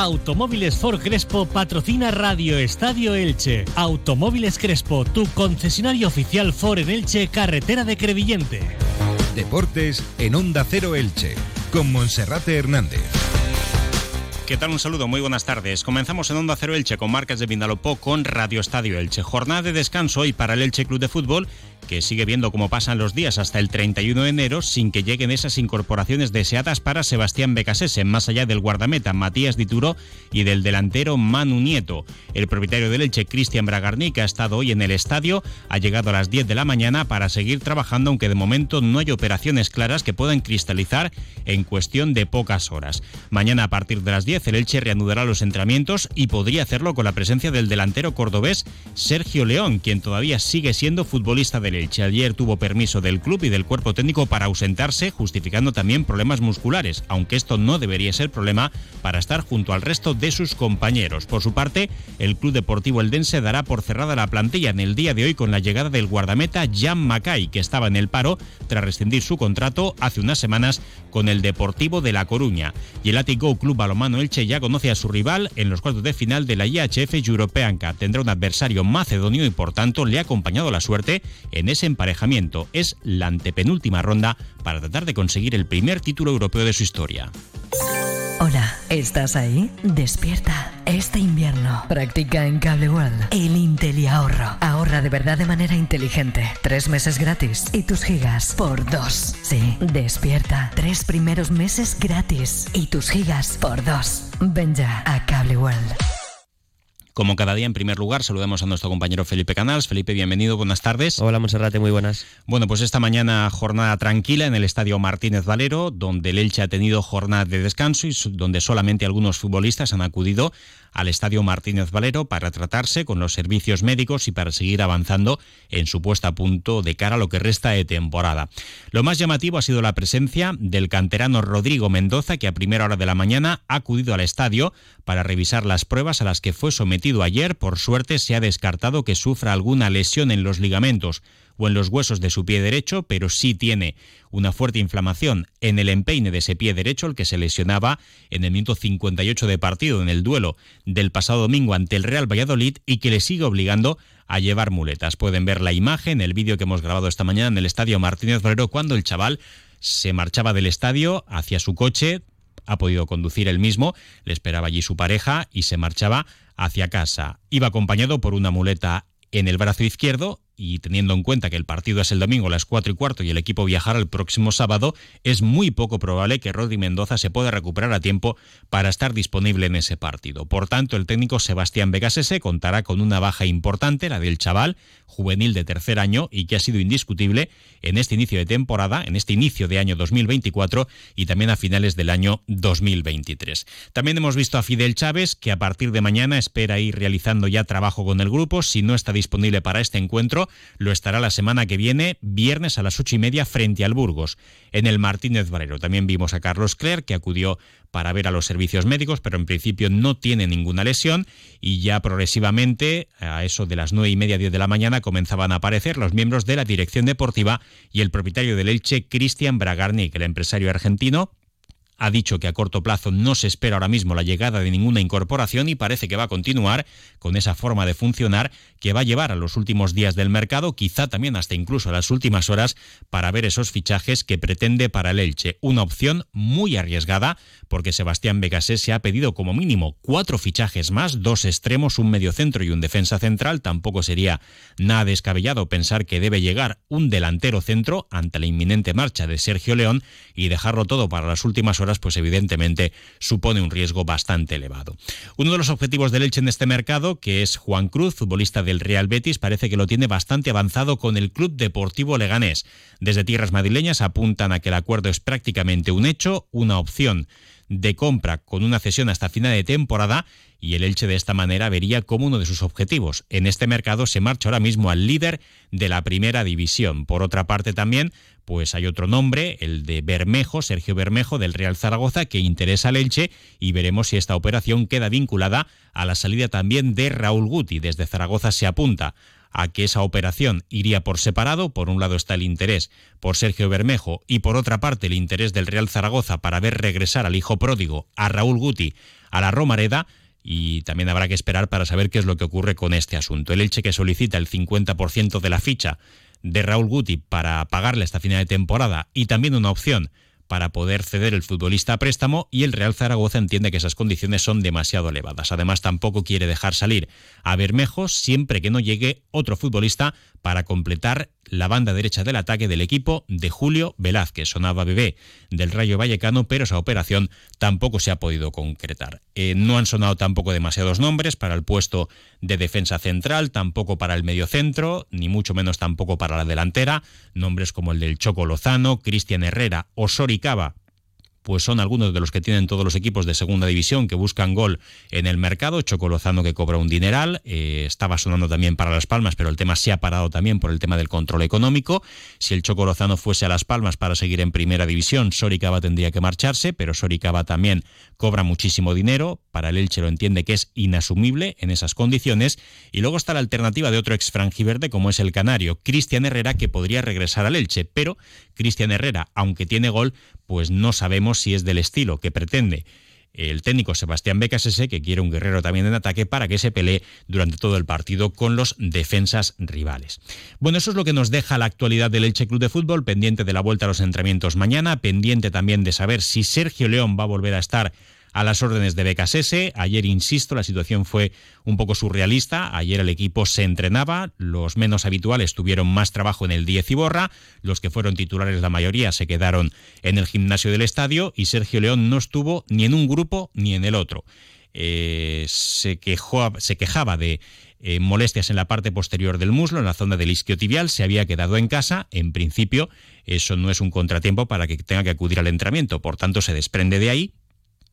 Automóviles Ford Crespo patrocina Radio Estadio Elche. Automóviles Crespo, tu concesionario oficial Ford en Elche, carretera de Crevillente. Deportes en Onda Cero Elche, con Monserrate Hernández. ¿Qué tal? Un saludo, muy buenas tardes. Comenzamos en Onda Cero Elche con marcas de Vindalopó con Radio Estadio Elche. Jornada de descanso hoy para el Elche Club de Fútbol que sigue viendo cómo pasan los días hasta el 31 de enero sin que lleguen esas incorporaciones deseadas para Sebastián Becasese, más allá del guardameta Matías Dituro y del delantero Manu Nieto. El propietario del Elche, Cristian Bragarni, ha estado hoy en el estadio, ha llegado a las 10 de la mañana para seguir trabajando, aunque de momento no hay operaciones claras que puedan cristalizar en cuestión de pocas horas. Mañana a partir de las 10 el Elche reanudará los entrenamientos y podría hacerlo con la presencia del delantero cordobés Sergio León, quien todavía sigue siendo futbolista del Elche. Ayer tuvo permiso del club y del cuerpo técnico para ausentarse, justificando también problemas musculares, aunque esto no debería ser problema para estar junto al resto de sus compañeros. Por su parte, el Club Deportivo Eldense dará por cerrada la plantilla en el día de hoy con la llegada del guardameta Jan Macay, que estaba en el paro tras rescindir su contrato hace unas semanas con el Deportivo de La Coruña. Y el Atico Club Balomano Elche ya conoce a su rival en los cuartos de final de la IHF European. Tendrá un adversario macedonio y por tanto le ha acompañado la suerte en ese emparejamiento. Es la antepenúltima ronda para tratar de conseguir el primer título europeo de su historia. Hola, ¿estás ahí? Despierta. Este invierno practica en Cable World el Intel ahorro. Ahorra de verdad de manera inteligente. Tres meses gratis y tus gigas por dos. Sí, despierta. Tres primeros meses gratis y tus gigas por dos. Ven ya a Cable World. Como cada día, en primer lugar, saludamos a nuestro compañero Felipe Canals. Felipe, bienvenido, buenas tardes. Hola, Monserrate, muy buenas. Bueno, pues esta mañana jornada tranquila en el Estadio Martínez Valero, donde el Elche ha tenido jornada de descanso y donde solamente algunos futbolistas han acudido al Estadio Martínez Valero para tratarse con los servicios médicos y para seguir avanzando en su puesta a punto de cara a lo que resta de temporada. Lo más llamativo ha sido la presencia del canterano Rodrigo Mendoza, que a primera hora de la mañana ha acudido al estadio para revisar las pruebas a las que fue sometido ayer. Por suerte se ha descartado que sufra alguna lesión en los ligamentos o en los huesos de su pie derecho, pero sí tiene una fuerte inflamación en el empeine de ese pie derecho, el que se lesionaba en el minuto 58 de partido en el duelo del pasado domingo ante el Real Valladolid y que le sigue obligando a llevar muletas. Pueden ver la imagen, el vídeo que hemos grabado esta mañana en el estadio Martínez Valero cuando el chaval se marchaba del estadio hacia su coche, ha podido conducir él mismo, le esperaba allí su pareja y se marchaba hacia casa. Iba acompañado por una muleta en el brazo izquierdo y teniendo en cuenta que el partido es el domingo a las 4 y cuarto y el equipo viajará el próximo sábado, es muy poco probable que Rodri Mendoza se pueda recuperar a tiempo para estar disponible en ese partido. Por tanto, el técnico Sebastián Vegasese contará con una baja importante, la del chaval, juvenil de tercer año y que ha sido indiscutible en este inicio de temporada, en este inicio de año 2024 y también a finales del año 2023. También hemos visto a Fidel Chávez, que a partir de mañana espera ir realizando ya trabajo con el grupo. Si no está disponible para este encuentro, lo estará la semana que viene, viernes a las ocho y media, frente al Burgos, en el Martínez Valero. También vimos a Carlos Clerc, que acudió para ver a los servicios médicos, pero en principio no tiene ninguna lesión y ya progresivamente, a eso de las nueve y media, diez de la mañana, comenzaban a aparecer los miembros de la dirección deportiva y el propietario del Elche, Cristian Bragarnik, el empresario argentino, ha dicho que a corto plazo no se espera ahora mismo la llegada de ninguna incorporación y parece que va a continuar con esa forma de funcionar que va a llevar a los últimos días del mercado, quizá también hasta incluso a las últimas horas, para ver esos fichajes que pretende para el Elche. Una opción muy arriesgada porque Sebastián Becasé se ha pedido como mínimo cuatro fichajes más, dos extremos, un mediocentro y un defensa central. Tampoco sería nada descabellado pensar que debe llegar un delantero centro ante la inminente marcha de Sergio León y dejarlo todo para las últimas horas pues evidentemente supone un riesgo bastante elevado. Uno de los objetivos del Elche en este mercado, que es Juan Cruz, futbolista del Real Betis, parece que lo tiene bastante avanzado con el Club Deportivo Leganés. Desde tierras madrileñas apuntan a que el acuerdo es prácticamente un hecho, una opción de compra con una cesión hasta final de temporada y el Elche de esta manera vería como uno de sus objetivos en este mercado se marcha ahora mismo al líder de la primera división. Por otra parte también, pues hay otro nombre, el de Bermejo, Sergio Bermejo del Real Zaragoza, que interesa al Elche y veremos si esta operación queda vinculada a la salida también de Raúl Guti. Desde Zaragoza se apunta a que esa operación iría por separado. Por un lado está el interés por Sergio Bermejo y por otra parte el interés del Real Zaragoza para ver regresar al hijo pródigo, a Raúl Guti, a la Romareda y también habrá que esperar para saber qué es lo que ocurre con este asunto. El Elche que solicita el 50% de la ficha de Raúl Guti para pagarle esta final de temporada y también una opción para poder ceder el futbolista a préstamo y el Real Zaragoza entiende que esas condiciones son demasiado elevadas. Además, tampoco quiere dejar salir a Bermejo siempre que no llegue otro futbolista para completar la banda derecha del ataque del equipo de Julio Velázquez. Sonaba bebé del Rayo Vallecano, pero esa operación tampoco se ha podido concretar. Eh, no han sonado tampoco demasiados nombres para el puesto de defensa central, tampoco para el mediocentro, ni mucho menos tampoco para la delantera. Nombres como el del Choco Lozano, Cristian Herrera o Soricaba pues son algunos de los que tienen todos los equipos de segunda división que buscan gol en el mercado. Chocolozano que cobra un dineral, eh, estaba sonando también para Las Palmas, pero el tema se ha parado también por el tema del control económico. Si el Chocolozano fuese a Las Palmas para seguir en primera división, Soricaba tendría que marcharse, pero Soricaba también cobra muchísimo dinero. Para el Elche lo entiende que es inasumible en esas condiciones. Y luego está la alternativa de otro ex franjiverde como es el canario, Cristian Herrera, que podría regresar al Elche, pero Cristian Herrera, aunque tiene gol, pues no sabemos si es del estilo que pretende el técnico Sebastián Becasese, que quiere un guerrero también en ataque para que se pelee durante todo el partido con los defensas rivales. Bueno, eso es lo que nos deja la actualidad del Elche Club de Fútbol, pendiente de la vuelta a los entrenamientos mañana, pendiente también de saber si Sergio León va a volver a estar a las órdenes de Becasese. Ayer, insisto, la situación fue un poco surrealista. Ayer el equipo se entrenaba, los menos habituales tuvieron más trabajo en el 10 y borra, los que fueron titulares la mayoría se quedaron en el gimnasio del estadio y Sergio León no estuvo ni en un grupo ni en el otro. Eh, se, quejaba de eh, molestias en la parte posterior del muslo, en la zona del isquiotibial, se había quedado en casa. En principio, eso no es un contratiempo para que tenga que acudir al entrenamiento, por tanto, se desprende de ahí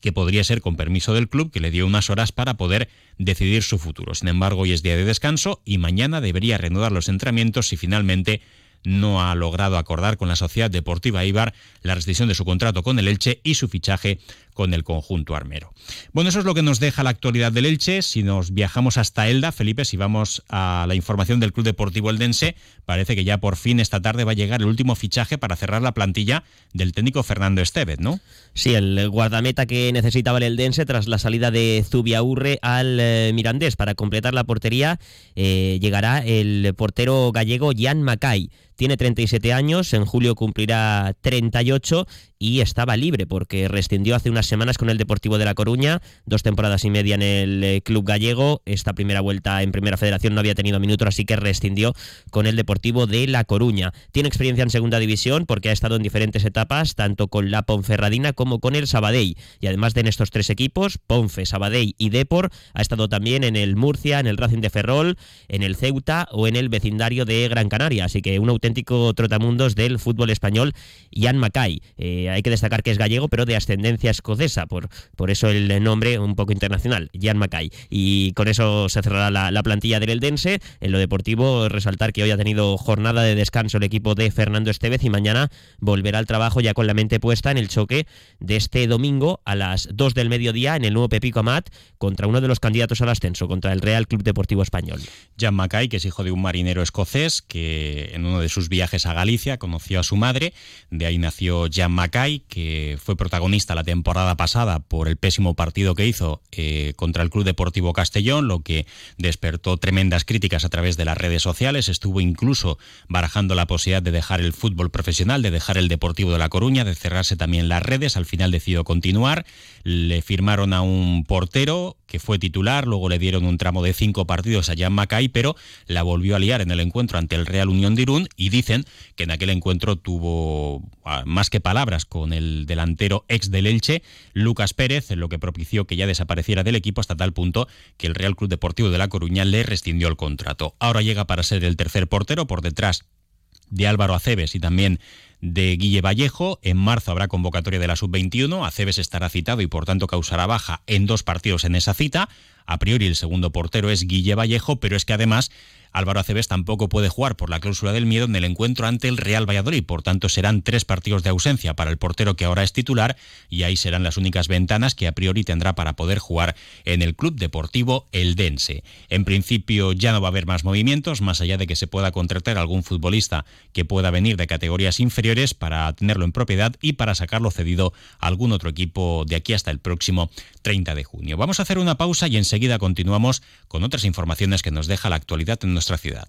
que podría ser con permiso del club, que le dio unas horas para poder decidir su futuro. Sin embargo, hoy es día de descanso y mañana debería reanudar los entrenamientos si finalmente no ha logrado acordar con la Sociedad Deportiva Ibar la rescisión de su contrato con el Elche y su fichaje con el conjunto armero. Bueno, eso es lo que nos deja la actualidad del Elche. Si nos viajamos hasta Elda, Felipe, si vamos a la información del Club Deportivo Eldense, parece que ya por fin esta tarde va a llegar el último fichaje para cerrar la plantilla del técnico Fernando Estevez, ¿no? Sí, el guardameta que necesitaba el Eldense tras la salida de Zubiaurre al eh, Mirandés para completar la portería, eh, llegará el portero gallego Jan Macay. Tiene 37 años, en julio cumplirá 38 y estaba libre porque rescindió hace unas semanas con el Deportivo de La Coruña, dos temporadas y media en el eh, club gallego. Esta primera vuelta en Primera Federación no había tenido minutos, así que rescindió con el Deportivo de La Coruña. Tiene experiencia en Segunda División porque ha estado en diferentes etapas, tanto con la Ponferradina como con el Sabadell. Y además de en estos tres equipos, Ponfe, Sabadell y Depor, ha estado también en el Murcia, en el Racing de Ferrol, en el Ceuta o en el vecindario de Gran Canaria. Así que un auténtico trotamundos del fútbol español, Jan Macay. Eh, hay que destacar que es gallego, pero de ascendencia escocesa, por, por eso el nombre un poco internacional, Jan Mackay. Y con eso se cerrará la, plantilla del Eldense. En lo deportivo, resaltar que hoy ha tenido jornada de descanso el equipo de Fernando Estevez y mañana volverá al trabajo ya con la mente puesta en el choque de este domingo a las 2 del mediodía en el nuevo Pepico Amat contra uno de los candidatos al ascenso, contra el Real Club Deportivo Español. Jan Mackay, que es hijo de un marinero escocés, que en uno de sus viajes a Galicia conoció a su madre, de ahí nació Jan Mackay que fue protagonista la pasada por el pésimo partido que hizo eh, contra el Club Deportivo Castellón, lo que despertó tremendas críticas a través de las redes sociales. Estuvo incluso barajando la posibilidad de dejar el fútbol profesional, de dejar el Deportivo de La Coruña, de cerrarse también las redes. Al final decidió continuar. Le firmaron a un portero que fue titular, luego le dieron un tramo de cinco partidos a Jan Macay, pero la volvió a liar en el encuentro ante el Real Unión de Irún y dicen que en aquel encuentro tuvo ah, más que palabras con el delantero ex del Elche, Lucas Pérez, en lo que propició que ya desapareciera del equipo hasta tal punto que el Real Club Deportivo de La Coruña le rescindió el contrato. Ahora llega para ser el tercer portero por detrás de Álvaro Aceves y también de Guille Vallejo. En marzo habrá convocatoria de la sub-21. Aceves estará citado y por tanto causará baja en dos partidos en esa cita. A priori el segundo portero es Guille Vallejo, pero es que además Álvaro Aceves tampoco puede jugar por la cláusula del miedo en el encuentro ante el Real Valladolid. Por tanto, serán tres partidos de ausencia para el portero que ahora es titular y ahí serán las únicas ventanas que a priori tendrá para poder jugar en el Club Deportivo Eldense. En principio ya no va a haber más movimientos, más allá de que se pueda contratar algún futbolista que pueda venir de categorías inferiores para tenerlo en propiedad y para sacarlo cedido a algún otro equipo de aquí hasta el próximo 30 de junio. Vamos a hacer una pausa y enseguida continuamos con otras informaciones que nos deja la actualidad en nuestra ciudad.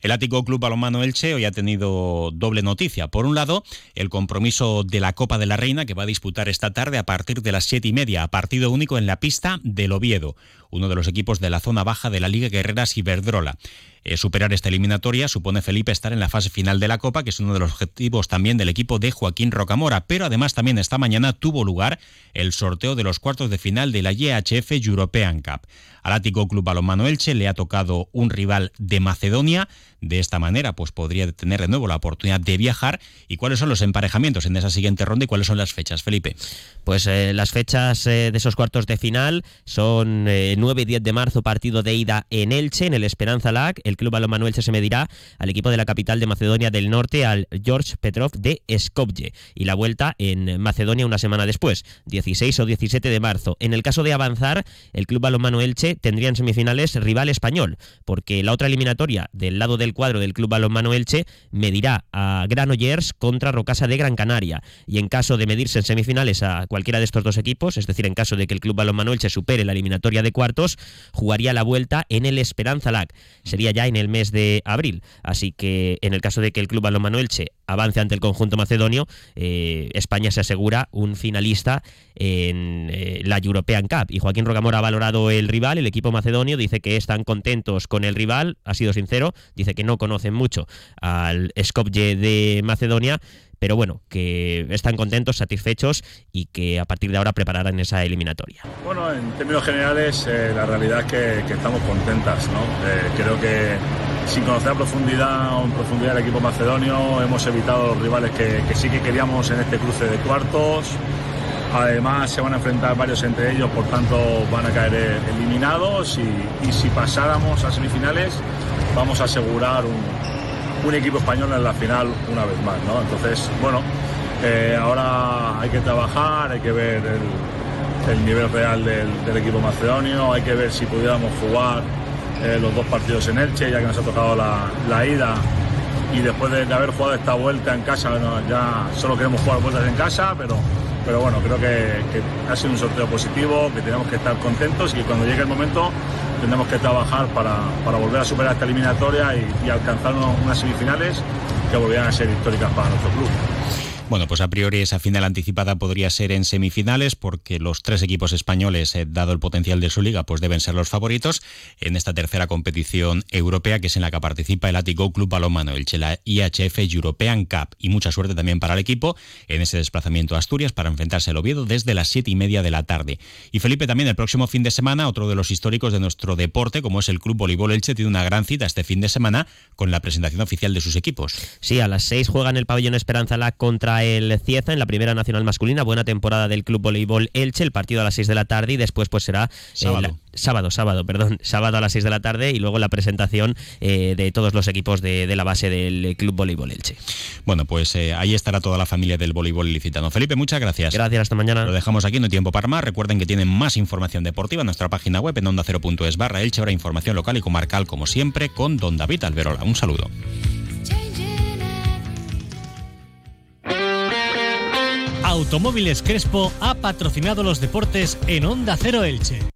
El Ático Club Balonmano Elche hoy ha tenido doble noticia. Por un lado, el compromiso de la Copa de la Reina que va a disputar esta tarde a partir de las siete y media, a partido único en la pista del Oviedo, uno de los equipos de la zona baja de la Liga Guerreras Iberdrola. Eh, superar esta eliminatoria supone Felipe estar en la fase final de la Copa, que es uno de los objetivos también del equipo de Joaquín Rocamora. Pero además también esta mañana tuvo lugar el sorteo de los cuartos de final de la YHF European Cup. Al Ático Club Balonmano Elche le ha tocado un rival de Macedonia. De esta manera, pues podría tener de nuevo la oportunidad de viajar. ¿Y cuáles son los emparejamientos en esa siguiente ronda y cuáles son las fechas, Felipe? Pues eh, las fechas eh, de esos cuartos de final son 9 y 10 de marzo, partido de ida en Elche, en el Esperanza Lag. El Club Elche se medirá al equipo de la capital de Macedonia del Norte, al George Petrov de Skopje. Y la vuelta en Macedonia una semana después, 16 o 17 de marzo. En el caso de avanzar, el Club Balonmano Elche tendría en semifinales rival español, porque la otra eliminatoria del lado del cuadro del Club Balonmano Elche medirá a Granollers contra Rocasa de Gran Canaria. Y en caso de medirse en semifinales a cualquiera de estos dos equipos, es decir, en caso de que el Club Balonmano Elche supere la eliminatoria de cuartos, jugaría la vuelta en el Esperanza Lag. Sería ya en el mes de abril. Así que en el caso de que el Club Balonmano Elche avance ante el conjunto macedonio, eh, España se asegura un finalista en eh, la European Cup. Y Joaquín Rocamora ha valorado el rival, el equipo macedonio, dice que están contentos con el rival, ha sido sincero, dice que no conocen mucho al Skopje de Macedonia, pero bueno, que están contentos, satisfechos y que a partir de ahora prepararán esa eliminatoria. Bueno, en términos generales, eh, la realidad es que, estamos contentas, ¿no? creo que sin conocer a profundidad, en profundidad el equipo macedonio, hemos evitado los rivales que, sí que queríamos en este cruce de cuartos. Además se van a enfrentar varios entre ellos, por tanto van a caer eliminados y, si pasáramos a semifinales vamos a asegurar un, equipo español en la final una vez más. ¿no? Entonces, bueno, eh, ahora hay que trabajar, hay que ver el, nivel real del, equipo macedonio, hay que ver si pudiéramos jugar eh, los dos partidos en Elche, ya que nos ha tocado la, ida. Y después de, haber jugado esta vuelta en casa, ya solo queremos jugar vueltas en casa, pero, pero bueno, creo que, ha sido un sorteo positivo, que tenemos que estar contentos y que cuando llegue el momento tendremos que trabajar para, volver a superar esta eliminatoria y, y alcanzar unas semifinales que volvieran a ser históricas para nuestro club. Bueno, pues a priori esa final anticipada podría ser en semifinales porque los tres equipos españoles, eh, dado el potencial de su liga, pues deben ser los favoritos en esta tercera competición europea que es en la que participa el Atico Club Balonmano, el Chela IHF European Cup. Y mucha suerte también para el equipo en ese desplazamiento a Asturias para enfrentarse al Oviedo desde las siete y media de la tarde. Y Felipe también el próximo fin de semana, otro de los históricos de nuestro deporte, como es el Club Voleibol Elche, tiene una gran cita este fin de semana con la presentación oficial de sus equipos. Sí, a las seis juegan el pabellón Esperanza la contra el Cieza en la primera nacional masculina. Buena temporada del Club Voleibol Elche. El partido a las 6 de la tarde y después pues será sábado, sábado, sábado, perdón, sábado a las 6 de la tarde y luego la presentación eh, de todos los equipos de, la base del Club Voleibol Elche. Bueno, pues eh, ahí estará toda la familia del voleibol ilicitano. Felipe, muchas gracias. Gracias, hasta mañana. Lo dejamos aquí, no hay tiempo para más. Recuerden que tienen más información deportiva en nuestra página web en onda 0.es barra Elche. Habrá información local y comarcal como siempre con Don David Alberola. Un saludo. Automóviles Crespo ha patrocinado los deportes en Onda Cero Elche.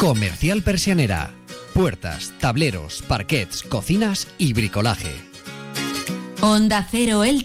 Comercial Persianera. Puertas, tableros, parquets, cocinas y bricolaje. Onda Cero Elche.